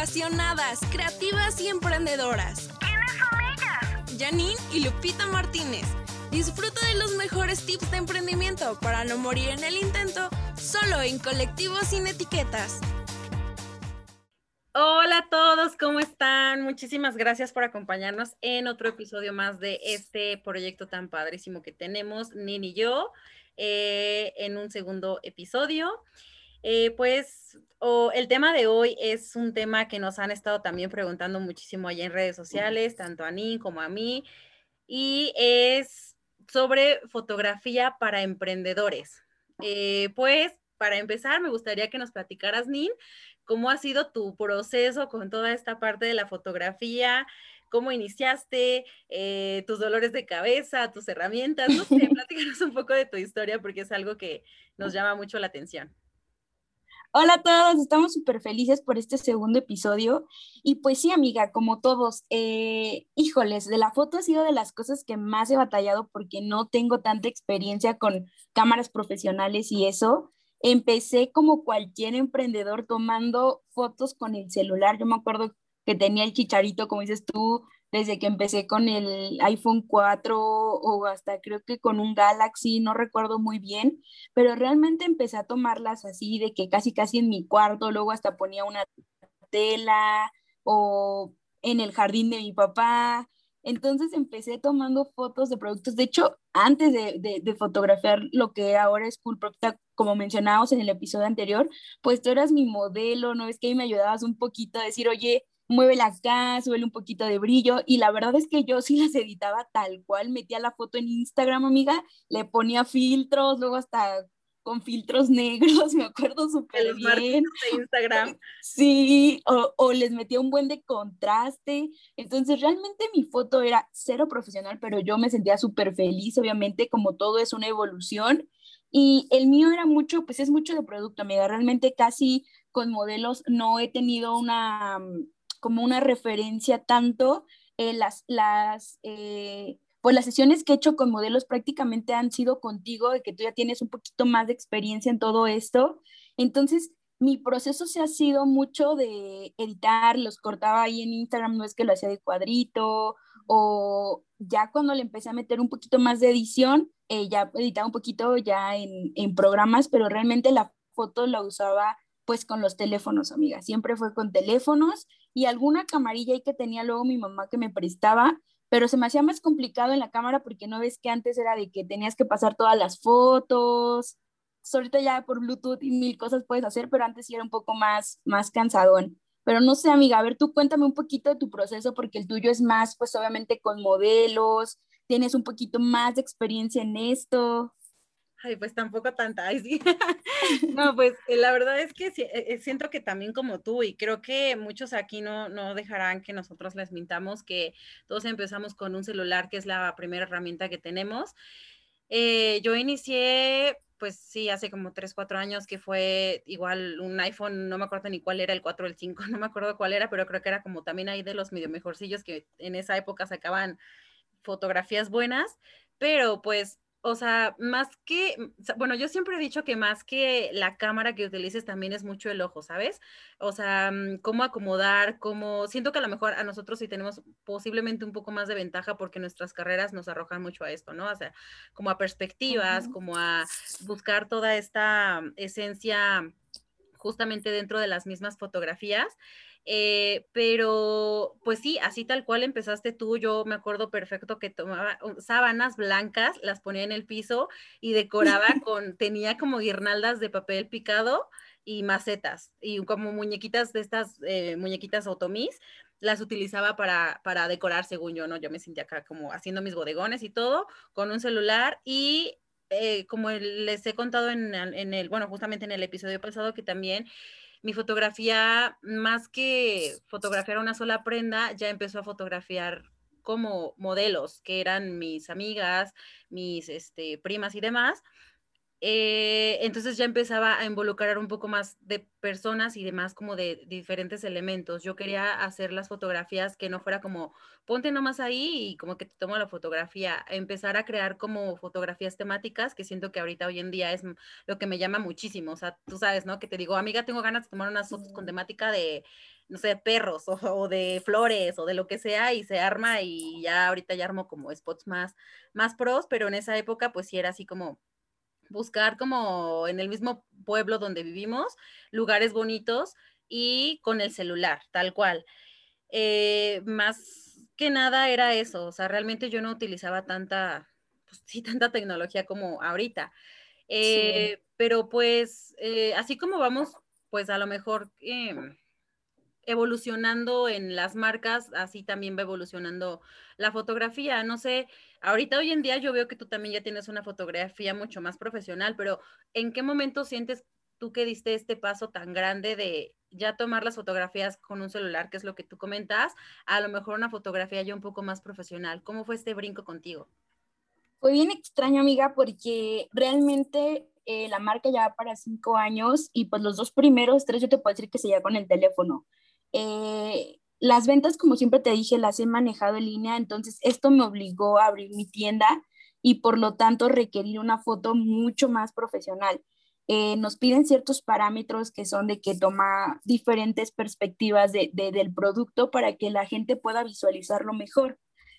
apasionadas, creativas y emprendedoras. ¿Quiénes son ellas? Janine y Lupita Martínez. Disfruta de los mejores tips de emprendimiento para no morir en el intento, solo en Colectivos Sin Etiquetas. Hola a todos, ¿cómo están? Muchísimas gracias por acompañarnos en otro episodio más de este proyecto tan padrísimo que tenemos, Nini y yo, eh, en un segundo episodio. Eh, pues el tema de hoy es un tema que nos han estado también preguntando muchísimo allá en redes sociales, tanto a Nini como a mí, y es sobre fotografía para emprendedores. Eh, pues para empezar, me gustaría que nos platicaras, Nin, cómo ha sido tu proceso con toda esta parte de la fotografía, cómo iniciaste, eh, tus dolores de cabeza, tus herramientas, no sé, platícanos un poco de tu historia porque es algo que nos llama mucho la atención. Hola a todos, estamos súper felices por este segundo episodio. Y pues sí, amiga, como todos, eh, híjoles, de la foto ha sido de las cosas que más he batallado porque no tengo tanta experiencia con cámaras profesionales y eso. Empecé como cualquier emprendedor tomando fotos con el celular. Yo me acuerdo que tenía el chicharito, como dices tú, desde que empecé con el iPhone 4 o hasta creo que con un Galaxy, no recuerdo muy bien, pero realmente empecé a tomarlas así de que casi casi en mi cuarto, luego hasta ponía una tela o en el jardín de mi papá. Entonces empecé tomando fotos de productos. De hecho, antes de, de, fotografiar lo que ahora es Cool como mencionábamos en el episodio anterior, pues tú eras mi modelo, ¿no? Es que me ayudabas un poquito a decir, oye, muévela acá, suele un poquito de brillo. Y la verdad es que yo sí las editaba tal cual, metía la foto en Instagram, amiga, le ponía filtros, luego hasta con filtros negros, me acuerdo súper bien. De Instagram. Sí, o, o, les metía un buen de contraste. Entonces, realmente mi foto era cero profesional, pero yo me sentía súper feliz, obviamente, como todo es una evolución. Y el mío era mucho, pues es mucho de producto, amiga. Realmente casi con modelos no he tenido una como una referencia tanto eh, las, las, eh, pues las sesiones que he hecho con modelos prácticamente han sido contigo, de que tú ya tienes un poquito más de experiencia en todo esto. Entonces, mi proceso se ha sido mucho de editar, los cortaba ahí en Instagram, no es que lo hacía de cuadrito, o ya cuando le empecé a meter un poquito más de edición, eh, ya editaba un poquito ya en, en programas, pero realmente la foto la usaba pues con los teléfonos, amiga. Siempre fue con teléfonos y alguna camarilla ahí que tenía luego mi mamá que me prestaba, pero se me hacía más complicado en la cámara porque no ves que antes era de que tenías que pasar todas las fotos. Ahorita ya por Bluetooth y mil cosas puedes hacer, pero antes sí era un poco más, más cansadón. Pero no sé, amiga, a ver, tú cuéntame un poquito de tu proceso porque el tuyo es más, pues obviamente con modelos, tienes un poquito más de experiencia en esto. Ay, pues tampoco tanta, ay, sí. no, pues eh, la verdad es que eh, eh, siento que también como tú, y creo que muchos aquí no, no dejarán que nosotros les mintamos que todos empezamos con un celular, que es la primera herramienta que tenemos. yo inicié, pues sí, hace como 3, 4 años que fue igual un iPhone, no me acuerdo ni cuál era, el 4 o el 5, no me acuerdo cuál era, pero creo que era como también ahí de los medio mejorcillos que en esa época sacaban fotografías buenas, pero pues o sea, más que, mm, bueno, yo siempre he dicho que más que la cámara que utilices también es mucho el ojo, ¿sabes? O sea, mm, cómo acomodar, cómo, siento que a lo mejor a nosotros sí tenemos posiblemente un poco más de ventaja porque nuestras carreras nos arrojan mucho a esto, ¿no? O sea, como a perspectivas, como a buscar toda esta esencia justamente dentro de las mismas fotografías. Eh, pero pues sí, así tal cual empezaste tú, yo me acuerdo perfecto que tomaba sábanas blancas, las ponía en el piso y decoraba con, tenía como guirnaldas de papel picado y macetas y como muñequitas de estas eh, muñequitas otomís las utilizaba para, para decorar según yo, ¿no? Yo me sentía acá como haciendo mis bodegones y todo con un celular y eh, como les he contado en, en, el, bueno, justamente en el episodio pasado que también mi fotografía, más que fotografiar una sola prenda, ya empezó a fotografiar como modelos, que eran mis amigas, mis este, primas y demás. Eh, entonces ya empezaba a involucrar un poco más de personas y demás como de, diferentes elementos. Yo quería hacer las fotografías que no fuera como ponte nomás ahí y como que te tomo la fotografía, empezar a crear como fotografías temáticas que siento que ahorita hoy en día es lo que me llama muchísimo. O sea, tú sabes, ¿no? Que te digo, amiga, tengo ganas de tomar unas fotos con temática de no sé, perros o, de flores o de lo que sea y se arma y ya ahorita ya armo como spots más, más pros, pero en esa época pues sí era así como buscar como en el mismo pueblo donde vivimos, lugares bonitos y con el celular, tal cual. Eh, más que nada era eso, o sea, realmente yo no utilizaba tanta, pues, sí, tanta tecnología como ahorita. Eh, pero pues, eh, así como vamos, pues a lo mejor em, evolucionando en las marcas, así también va evolucionando la fotografía. No sé, ahorita hoy en día yo veo que tú también ya tienes una fotografía mucho más profesional, pero ¿en qué momento sientes tú que diste este paso tan grande de ya tomar las fotografías con un celular, que es lo que tú comentas, a lo mejor una fotografía ya un poco más profesional? ¿Cómo fue este brinco contigo? Fue bien extraño, amiga, porque realmente eh, la marca ya va para cinco años y pues los dos primeros, tres, yo te puedo decir que se ya con el teléfono. Eh, las ventas, como siempre te dije, las he manejado en línea, entonces esto me obligó a abrir mi tienda y por lo tanto requerir una foto mucho más profesional. Eh, nos piden ciertos parámetros que son de que toma diferentes perspectivas de, del producto para que la gente pueda visualizarlo mejor.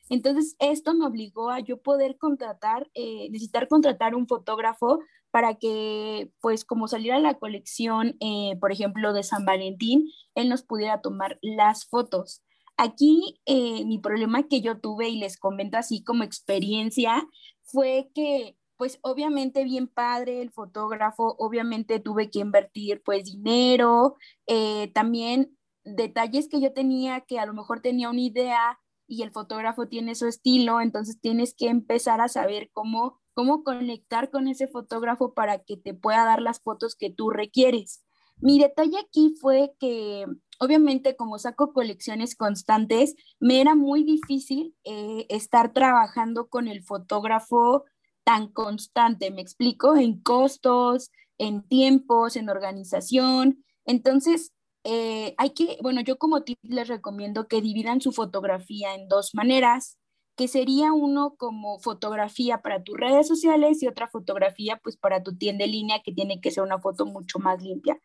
Entonces, esto me obligó a yo poder contratar, eh, necesitar contratar un fotógrafo para que, pues, como saliera la colección, eh, por ejemplo, de San Valentín, él nos pudiera tomar las fotos. Aquí eh, mi problema que yo tuve y les comento así como experiencia fue que pues obviamente bien padre el fotógrafo, obviamente tuve que invertir pues dinero, eh, también detalles que yo tenía que a lo mejor tenía una idea y el fotógrafo tiene su estilo, entonces tienes que empezar a saber cómo cómo conectar con ese fotógrafo para que te pueda dar las fotos que tú requieres. Mi detalle aquí fue que obviamente como saco colecciones constantes, me era muy difícil eh, estar trabajando con el fotógrafo tan constante, me explico, en costos, en tiempos, en organización. Entonces, eh, hay que, bueno, yo como tip les recomiendo que dividan su fotografía en dos maneras que sería uno como fotografía para tus redes sociales y otra fotografía pues para tu tienda en línea que tiene que ser una foto mucho más limpia.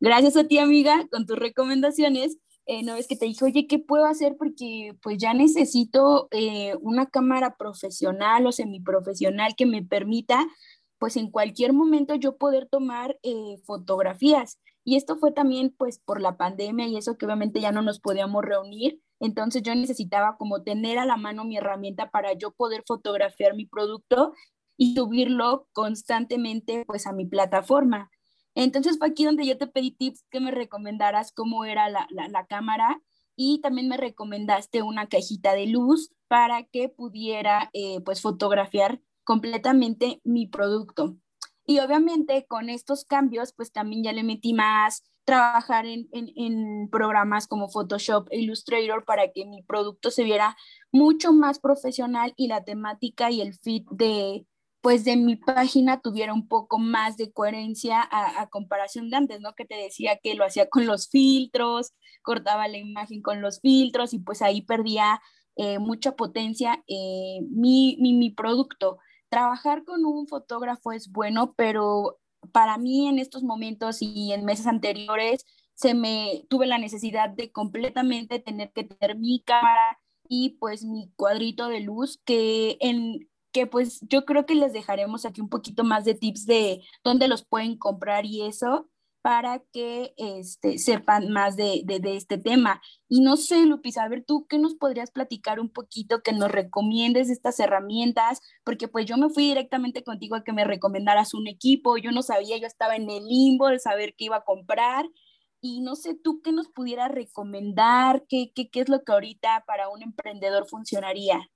Gracias a ti amiga con tus recomendaciones. Eh, no es que te dije, oye, ¿qué puedo hacer? Porque pues ya necesito eh, una cámara profesional o semiprofesional que me permita pues en cualquier momento yo poder tomar eh, fotografías. Y esto fue también pues por la pandemia y eso que obviamente ya no nos podíamos reunir entonces yo necesitaba como tener a la mano mi herramienta para yo poder fotografiar mi producto y subirlo constantemente pues a mi plataforma. Entonces fue aquí donde yo te pedí tips que me recomendaras cómo era la, cámara y también me recomendaste una cajita de luz para que pudiera eh, pues fotografiar completamente mi producto. Y obviamente con estos cambios pues también ya le metí más trabajar en, en, programas como Photoshop e Illustrator para que mi producto se viera mucho más profesional y la temática y el fit de, pues de mi página tuviera un poco más de coherencia a, comparación de antes, ¿no? Que te decía que lo hacía con los filtros, cortaba la imagen con los filtros y pues ahí perdía eh, mucha potencia eh, mi, mi, mi producto. Trabajar con un fotógrafo es bueno, pero para mí en estos momentos y en meses anteriores se me tuve la necesidad de completamente tener que tener mi cámara y pues mi cuadrito de luz que en que pues yo creo que les dejaremos aquí un poquito más de tips de dónde los pueden comprar y eso para que este, sepan más de, este tema. Y no sé, Lupis, a ver tú, ¿qué nos podrías platicar un poquito, que nos recomiendes estas herramientas? Porque pues yo me fui directamente contigo a que me recomendaras un equipo, yo no sabía, yo estaba en el limbo de saber qué iba a comprar. Y no sé tú qué nos pudieras recomendar, qué, qué, qué es lo que ahorita para un emprendedor funcionaría.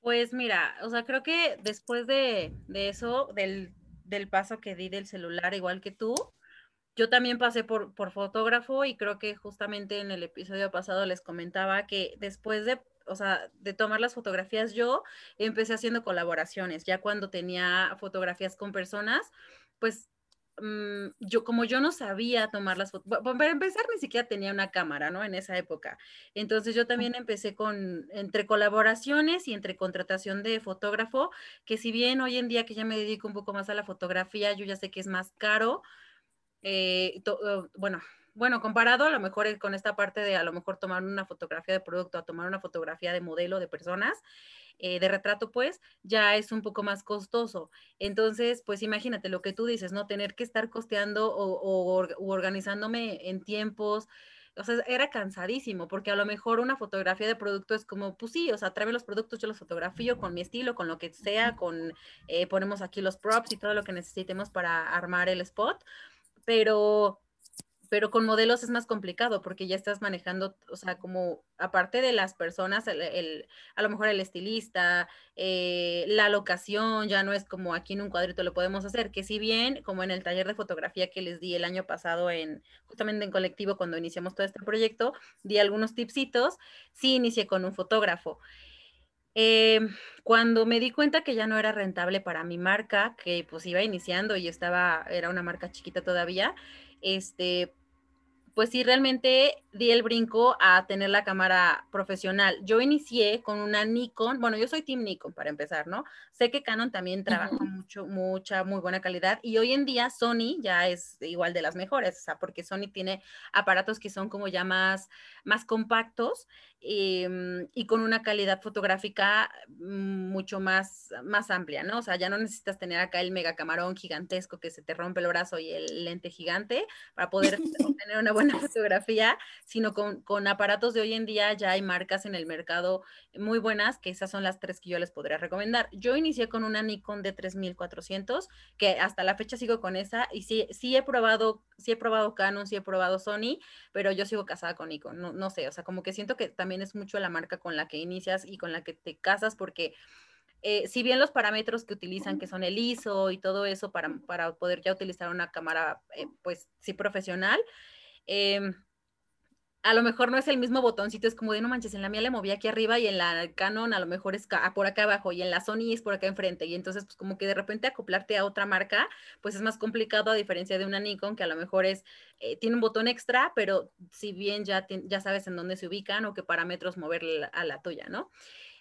Pues mira, o sea, creo que después de, eso, del, del paso que di del celular, igual que tú, yo también pasé por, por fotógrafo y creo que justamente en el episodio pasado les comentaba que después de, o sea, de tomar las fotografías yo empecé haciendo colaboraciones. Ya cuando tenía fotografías con personas, pues mm, yo como yo no sabía tomar las fotos, para empezar ni siquiera tenía una cámara, ¿no? En esa época. Entonces yo también empecé con, entre colaboraciones y entre contratación de fotógrafo, que si bien hoy en día que ya me dedico un poco más a la fotografía, yo ya sé que es más caro, eh, oh, bueno, bueno, comparado a lo mejor con esta parte de a lo mejor tomar una fotografía de producto a tomar una fotografía de modelo de personas, eh, de retrato, pues ya es un poco más costoso. Entonces, pues imagínate lo que tú dices, ¿no? Tener que estar costeando o, o organizándome en tiempos, o sea, era cansadísimo, porque a lo mejor una fotografía de producto es como, pues sí, o sea, tráeme los productos, yo los fotografío con mi estilo, con lo que sea, con, eh, ponemos aquí los props y todo lo que necesitemos para armar el spot, pero pero con modelos es más complicado porque ya estás manejando, o sea, como aparte de las personas, el, a lo mejor el estilista, eh, la locación, ya no es como aquí en un cuadrito lo podemos hacer, que si bien como en el taller de fotografía que les di el año pasado en, justamente en colectivo cuando iniciamos todo este proyecto, di algunos tipsitos, sí inicié con un fotógrafo. Eh, cuando me di cuenta que ya no era rentable para mi marca, que pues iba iniciando y estaba, era una marca chiquita todavía, este, pues sí, realmente di el brinco a tener la cámara profesional. Yo inicié con una Nikon, bueno, yo soy Team Nikon para empezar, ¿no? Sé que Canon también trabaja mucho, mucha, muy buena calidad y hoy en día Sony ya es igual de las mejores, o sea, porque Sony tiene aparatos que son como ya más, más compactos em, y con una calidad fotográfica mucho más, más amplia, ¿no? O sea, ya no necesitas tener acá el mega camarón gigantesco que se te rompe el brazo y el lente gigante para poder obtener una buena fotografía, sino con, con, aparatos de hoy en día ya hay marcas en el mercado muy buenas, que esas son las tres que yo les podría recomendar. Yo inicié con una Nikon de 3400, que hasta la fecha sigo con esa, y sí, sí he probado, sí he probado Canon, sí he probado Sony, pero yo sigo casada con Nikon, no, no sé, o sea, como que siento que también es mucho la marca con la que inicias y con la que te casas, porque... Eh, si bien los parámetros que utilizan, que son el ISO y todo eso para, para poder ya utilizar una cámara, eh, pues sí profesional, Em, a lo mejor no es el mismo botoncito, es como de no manches, en la mía le moví aquí arriba y en la Canon a lo mejor es por acá abajo y en la Sony es por acá enfrente. Y entonces, pues como que de repente acoplarte a otra marca, pues es más complicado a diferencia de una Nikon que a lo mejor es, eh, tiene un botón extra, pero si bien ya, ya sabes en dónde se ubican o qué parámetros mover a la tuya, ¿no?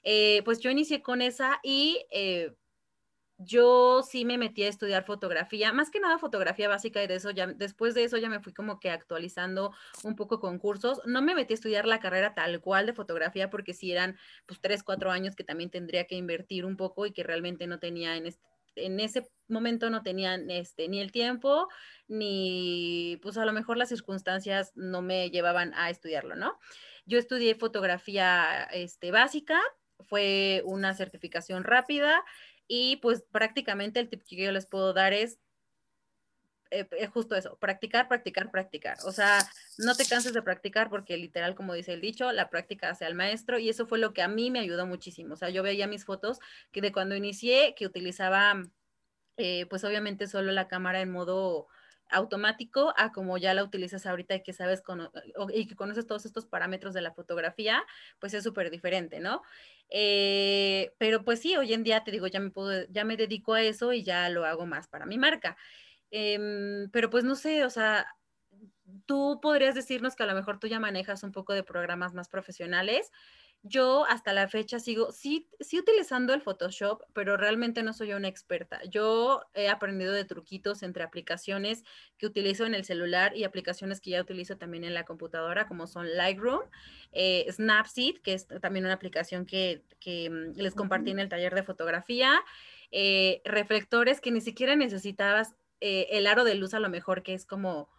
Eh, pues yo inicié con esa y eh, yo sí me metí a estudiar fotografía, más que nada fotografía básica y de eso ya, después de eso ya me fui como que actualizando un poco con cursos. No me metí a estudiar la carrera tal cual de fotografía porque si eran pues tres, cuatro años que también tendría que invertir un poco y que realmente no tenía en este, en ese momento no tenían este, ni el tiempo, ni pues a lo mejor las circunstancias no me llevaban a estudiarlo, ¿no? Yo estudié fotografía este, básica, fue una certificación rápida y pues prácticamente el tip que yo les puedo dar es eh, eh, justo eso, practicar, practicar, practicar. O sea, no te canses de practicar porque literal, como dice el dicho, la práctica hace al maestro y eso fue lo que a mí me ayudó muchísimo. O sea, yo veía mis fotos que de cuando inicié, que utilizaba, eh, pues obviamente solo la cámara en modo automático a como ya la utilizas ahorita y que sabes y que conoces todos estos parámetros de la fotografía, pues es súper diferente, ¿no? Eh, pero pues sí, hoy en día te digo, ya me puedo, ya me dedico a eso y ya lo hago más para mi marca. Em, pero pues no sé, o sea, tú podrías decirnos que a lo mejor tú ya manejas un poco de programas más profesionales yo hasta la fecha sigo, sí, sí utilizando el Photoshop, pero realmente no soy una experta. Yo he aprendido de truquitos entre aplicaciones que utilizo en el celular y aplicaciones que ya utilizo también en la computadora, como son Lightroom, eh, Snapseed, que es también una aplicación que, mm, les compartí en el taller de fotografía, eh, reflectores que ni siquiera necesitabas eh, el aro de luz a lo mejor, que es como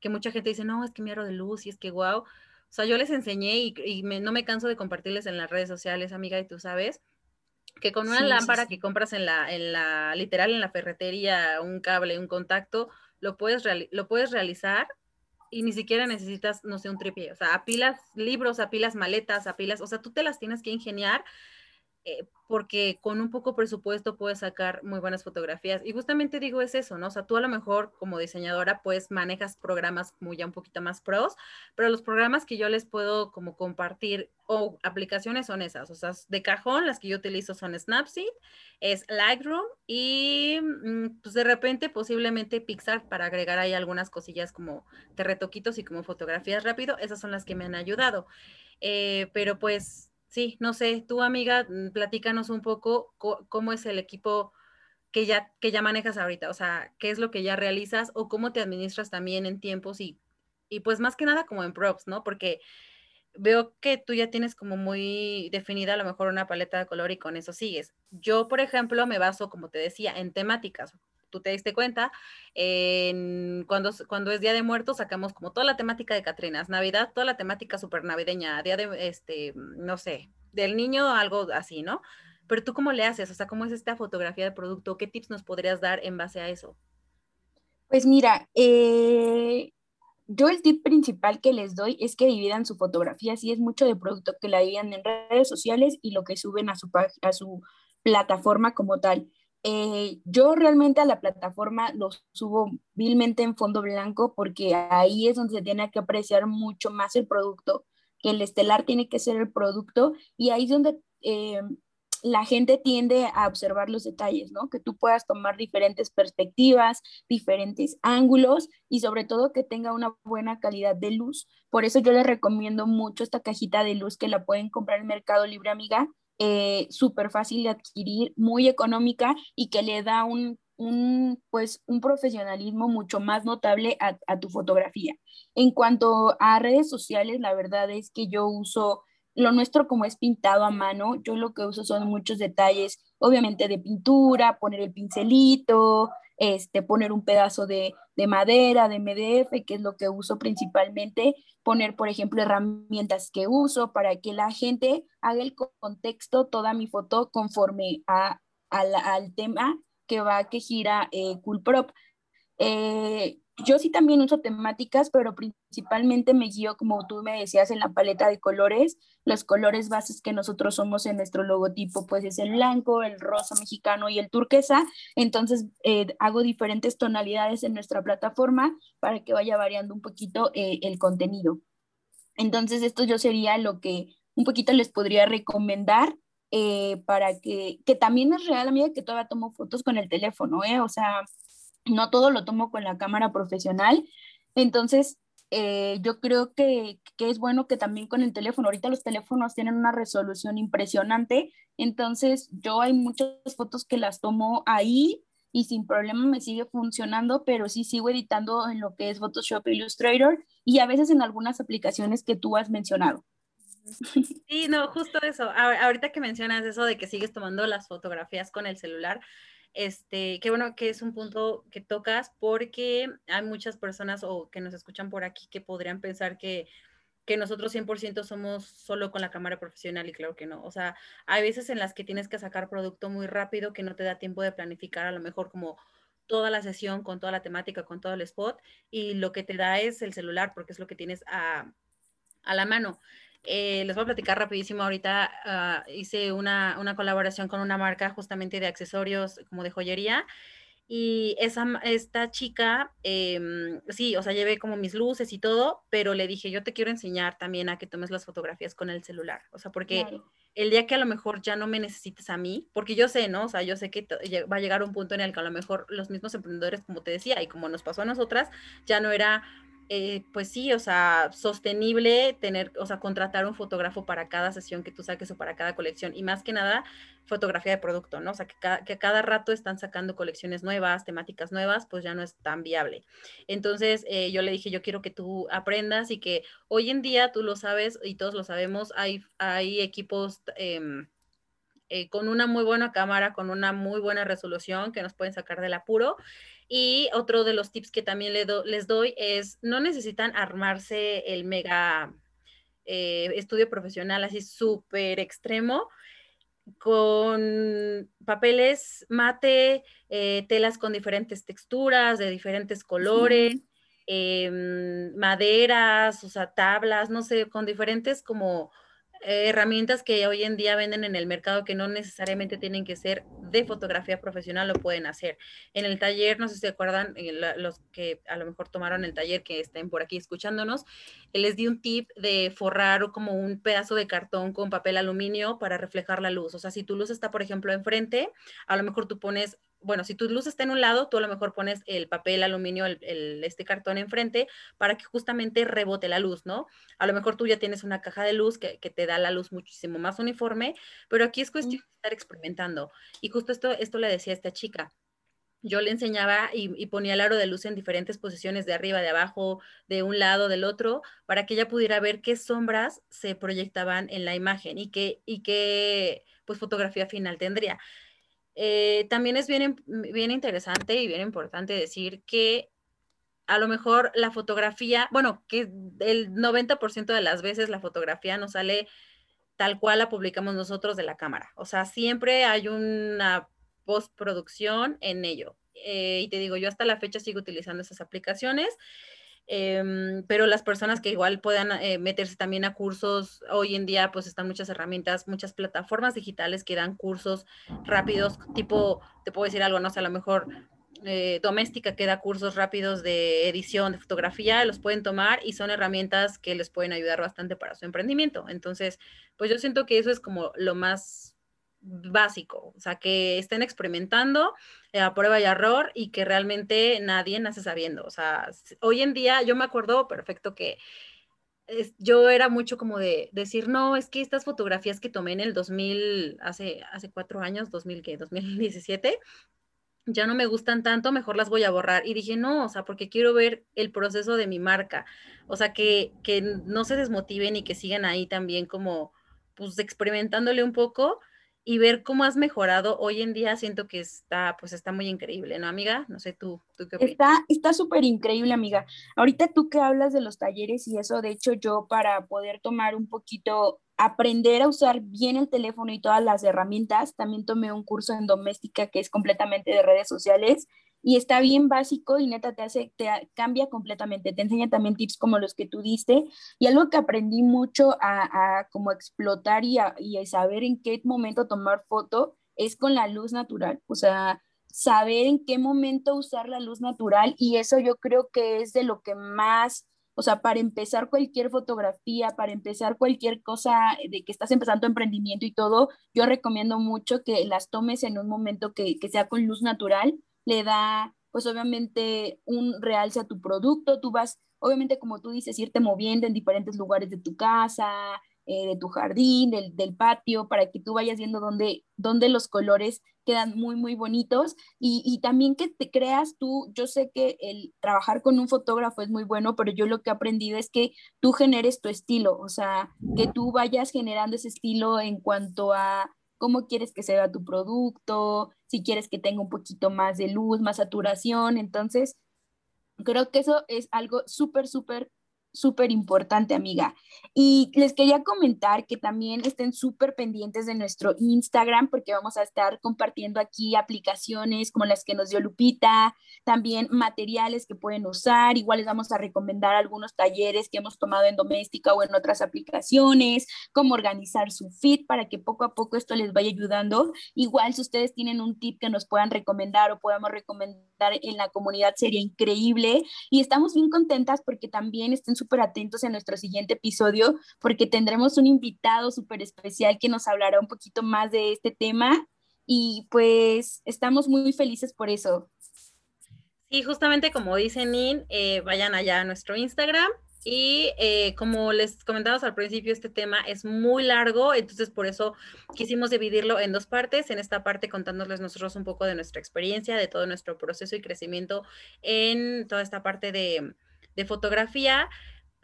que mucha gente dice, no, es que mi aro de luz y es que wow o sea, yo les enseñé y, no me canso de compartirles en las redes sociales, amiga, y tú sabes, que con una lámpara que compras en la, en la, literal, en la ferretería, un cable, un contacto, lo puedes, lo puedes realizar y ni siquiera necesitas, no sé, un tripié. O sea, apilas libros, apilas maletas, apilas, o sea, tú te las tienes que ingeniar eh, porque con un poco presupuesto puedes sacar muy buenas fotografías. Y justamente digo es eso, ¿no? O sea, tú a lo mejor como diseñadora pues manejas programas como ya un poquito más pros, pero los programas que yo les puedo como compartir o aplicaciones son esas, o sea, de cajón las que yo utilizo son Snapseed, es Lightroom y mm, pues de repente posiblemente Pixar para agregar ahí algunas cosillas como de retoquitos y como fotografías rápido, esas son las que me han ayudado. Eh, pero pues Sí, no sé, tú amiga, mm, platícanos un poco cómo es el equipo que ya, que ya manejas ahorita, o sea, qué es lo que ya realizas o cómo te administras también en tiempos y, y pues más que nada como en props, ¿no? Porque veo que tú ya tienes como muy definida a lo mejor una paleta de color y con eso sigues. Yo, por ejemplo, me baso, como te decía, en temáticas. Tú te diste cuenta, en, cuando, cuando es Día de Muertos sacamos como toda la temática de Catrinas, Navidad, toda la temática súper navideña, Día de, este, no sé, del niño, algo así, ¿no? Pero tú cómo le haces, o sea, ¿cómo es esta fotografía de producto? ¿Qué tips nos podrías dar en base a eso? Pues mira, eh, yo el tip principal que les doy es que dividan su fotografía, si es mucho de producto, que la dividan en redes sociales y lo que suben a su, a su plataforma como tal. Eh, yo realmente a la plataforma lo subo vilmente en fondo blanco porque ahí es donde se tiene que apreciar mucho más el producto, que el estelar tiene que ser el producto y ahí es donde eh, la gente tiende a observar los detalles, ¿no? Que tú puedas tomar diferentes perspectivas, diferentes ángulos y sobre todo que tenga una buena calidad de luz. Por eso yo les recomiendo mucho esta cajita de luz que la pueden comprar en Mercado Libre Amiga, eh, súper fácil de adquirir, muy económica y que le da un, un, pues, un profesionalismo mucho más notable a, a tu fotografía. En cuanto a redes sociales, la verdad es que yo uso lo nuestro como es pintado a mano, yo lo que uso son muchos detalles, obviamente de pintura, poner el pincelito, este, poner un pedazo de, de, madera, de MDF, que es lo que uso principalmente, poner, por ejemplo, herramientas que uso para que la gente haga el contexto, toda mi foto conforme a, al tema que va, que gira eh, Coolprop. Eh, yo sí también uso temáticas, pero principalmente me guío, como tú me decías, en la paleta de colores. Los colores bases que nosotros somos en nuestro logotipo, pues es el blanco, el rosa mexicano y el turquesa. Entonces, eh, hago diferentes tonalidades en nuestra plataforma para que vaya variando un poquito eh, el contenido. Entonces, esto yo sería lo que un poquito les podría recomendar eh, para que, que también es real, amiga, que todavía tomo fotos con el teléfono, ¿eh? O sea, no todo lo tomo con la cámara profesional. Entonces, eh, yo creo que, que, es bueno que también con el teléfono, ahorita los teléfonos tienen una resolución impresionante, entonces yo hay muchas fotos que las tomo ahí y sin problema me sigue funcionando, pero sí sigo editando en lo que es Photoshop Illustrator y a veces en algunas aplicaciones que tú has mencionado. Sí, no, justo eso. Ahorita que mencionas eso de que sigues tomando las fotografías con el celular, este, qué bueno que es un punto que tocas porque hay muchas personas o que nos escuchan por aquí que podrían pensar que, que nosotros 100% somos solo con la cámara profesional y claro que no. O sea, hay veces en las que tienes que sacar producto muy rápido que no te da tiempo de planificar a lo mejor como toda la sesión con toda la temática, con todo el spot y lo que te da es el celular porque es lo que tienes a, a la mano. Eh, les voy a platicar rapidísimo. Ahorita uh, hice una, una, colaboración con una marca justamente de accesorios como de joyería. Y esa, esta chica, eh, sí, o sea, llevé como mis luces y todo, pero le dije, yo te quiero enseñar también a que tomes las fotografías con el celular. O sea, porque claro. el día que a lo mejor ya no me necesites a mí, porque yo sé, ¿no? O sea, yo sé que va a llegar un punto en el que a lo mejor los mismos emprendedores, como te decía, y como nos pasó a nosotras, ya no era eh, pues sí, o sea, sostenible tener, o sea, contratar un fotógrafo para cada sesión que tú saques o para cada colección y más que nada fotografía de producto, ¿no? O sea, que cada, que cada rato están sacando colecciones nuevas, temáticas nuevas, pues ya no es tan viable. Entonces, eh, yo le dije, yo quiero que tú aprendas y que hoy en día tú lo sabes y todos lo sabemos, hay, equipos... Eh, eh, con una muy buena cámara, con una muy buena resolución que nos pueden sacar del apuro y otro de los tips que también le do, les doy es, no necesitan armarse el mega eh, estudio profesional así súper extremo, con papeles mate, eh, telas con diferentes texturas, de diferentes colores, sí. eh, maderas, o sea, tablas, no sé, con diferentes como eh, herramientas que hoy en día venden en el mercado que no necesariamente tienen que ser de fotografía profesional, lo pueden hacer. En el taller, no sé si se acuerdan, eh, los que a lo mejor tomaron el taller, que estén por aquí escuchándonos, les di un tip de forrar como un pedazo de cartón con papel aluminio para reflejar la luz. O sea, si tu luz está, por ejemplo, enfrente, a lo mejor tú pones bueno, si tu luz está en un lado, tú a lo mejor pones el papel aluminio, el, el, este cartón enfrente para que justamente rebote la luz, ¿no? A lo mejor tú ya tienes una caja de luz que, que te da la luz muchísimo más uniforme, pero aquí es cuestión de estar experimentando. Y justo esto, esto le decía a esta chica. yo le enseñaba y, ponía el aro de luz en diferentes posiciones de arriba, de abajo, de un lado, del otro, para que ella pudiera ver qué sombras se proyectaban en la imagen y qué, y qué pues, fotografía final tendría. Eh, también es bien, bien interesante y bien importante decir que a lo mejor la fotografía, bueno, que el 90% de las veces la fotografía no sale tal cual la publicamos nosotros de la cámara. O sea, siempre hay una postproducción en ello. Eh, y te digo, yo hasta la fecha sigo utilizando esas aplicaciones, em, pero las personas que igual puedan eh, meterse también a cursos, hoy en día pues están muchas herramientas, muchas plataformas digitales que dan cursos rápidos, tipo, te puedo decir algo, no sé, a lo mejor eh, doméstica que da cursos rápidos de edición, de fotografía, los pueden tomar y son herramientas que les pueden ayudar bastante para su emprendimiento. Entonces, pues yo siento que eso es como lo más básico, o sea, que estén experimentando eh, a prueba y error y que realmente nadie nace sabiendo. O sea, hoy en día yo me acuerdo perfecto que yo era mucho como de decir, no, es que estas fotografías que tomé en el 2000, hace, hace cuatro años, 2000, ¿qué? 2017, ya no me gustan tanto, mejor las voy a borrar. Y dije, no, o sea, porque quiero ver el proceso de mi marca. O sea, que, que no se desmotiven y que sigan ahí también como, pues, experimentándole un poco y ver cómo has mejorado hoy en día siento que está pues está muy increíble, ¿no, amiga? No sé tú, tú qué opinas. Está está súper increíble, amiga. Ahorita tú que hablas de los talleres y eso, de hecho yo para poder tomar un poquito aprender a usar bien el teléfono y todas las herramientas, también tomé un curso en doméstica que es completamente de redes sociales y está bien básico y neta te hace, te cambia completamente, te enseña también tips como los que tú diste. Y algo que aprendí mucho a, como explotar y a, y saber en qué momento tomar foto es con la luz natural, o sea, saber en qué momento usar la luz natural y eso yo creo que es de lo que más, o sea, para empezar cualquier fotografía, para empezar cualquier cosa de que estás empezando emprendimiento y todo, yo recomiendo mucho que las tomes en un momento que, que sea con luz natural le da, pues obviamente, un realce a tu producto. Tú vas, obviamente, como tú dices, irte moviendo en diferentes lugares de tu casa, eh, de tu jardín, del, del, patio, para que tú vayas viendo dónde, dónde los colores quedan muy, muy bonitos. Y, y, también que te creas tú, yo sé que el trabajar con un fotógrafo es muy bueno, pero yo lo que he aprendido es que tú generes tu estilo, o sea, que tú vayas generando ese estilo en cuanto a cómo quieres que se vea tu producto, si quieres que tenga un poquito más de luz, más saturación. Entonces, creo que eso es algo súper, súper súper importante, amiga. Y les quería comentar que también estén súper pendientes de nuestro Instagram porque vamos a estar compartiendo aquí aplicaciones como las que nos dio Lupita, también materiales que pueden usar. Igual les vamos a recomendar algunos talleres que hemos tomado en doméstica o en otras aplicaciones, cómo organizar su feed para que poco a poco esto les vaya ayudando. Igual si ustedes tienen un tip que nos puedan recomendar o podamos recomendar en la comunidad sería increíble. Y estamos bien contentas porque también estén súper atentos en nuestro siguiente episodio porque tendremos un invitado súper especial que nos hablará un poquito más de este tema y pues estamos muy felices por eso. Sí, justamente como dice Nin, eh, vayan allá a nuestro Instagram y eh, como les comentamos al principio, este tema es muy largo, entonces por eso quisimos dividirlo en dos partes. En esta parte contándoles nosotros un poco de nuestra experiencia, de todo nuestro proceso y crecimiento en toda esta parte de, de fotografía.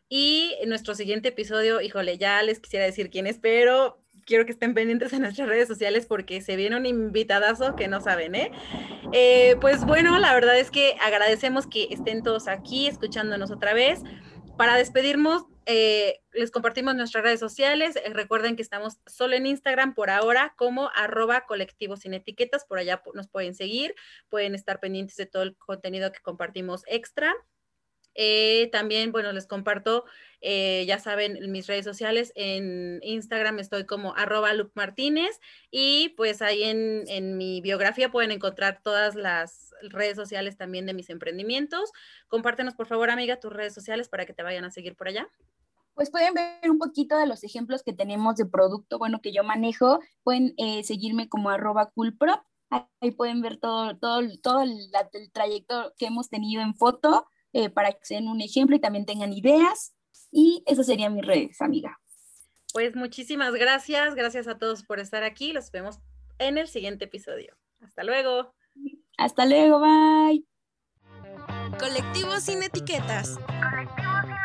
Y nuestro siguiente episodio, híjole, ya les quisiera decir quién es, pero quiero que estén pendientes en nuestras redes sociales porque se viene un invitadazo que no saben, ¿eh? ¿eh? Pues bueno, la verdad es que agradecemos que estén todos aquí escuchándonos otra vez. Para despedirnos, eh, les compartimos nuestras redes sociales. Eh, recuerden que estamos solo en Instagram por ahora como arroba colectivo sin etiquetas. Por allá nos pueden seguir, pueden estar pendientes de todo el contenido que compartimos extra. Eh, también, bueno, les comparto, eh, ya saben, mis redes sociales. En Instagram estoy como arroba Luke Martínez y pues ahí en, en, mi biografía pueden encontrar todas las redes sociales también de mis emprendimientos. Compártenos, por favor, amiga, tus redes sociales para que te vayan a seguir por allá. Pues pueden ver un poquito de los ejemplos que tenemos de producto, bueno, que yo manejo. Pueden eh, seguirme como arroba coolprop. Ahí pueden ver todo, todo, todo el, el trayecto que hemos tenido en foto eh, para que sean un ejemplo y también tengan ideas. Y esas serían mis redes, amiga. Pues muchísimas gracias. Gracias a todos por estar aquí. Los vemos en el siguiente episodio. Hasta luego. Hasta luego, bye. Colectivo sin etiquetas. Colectivo sin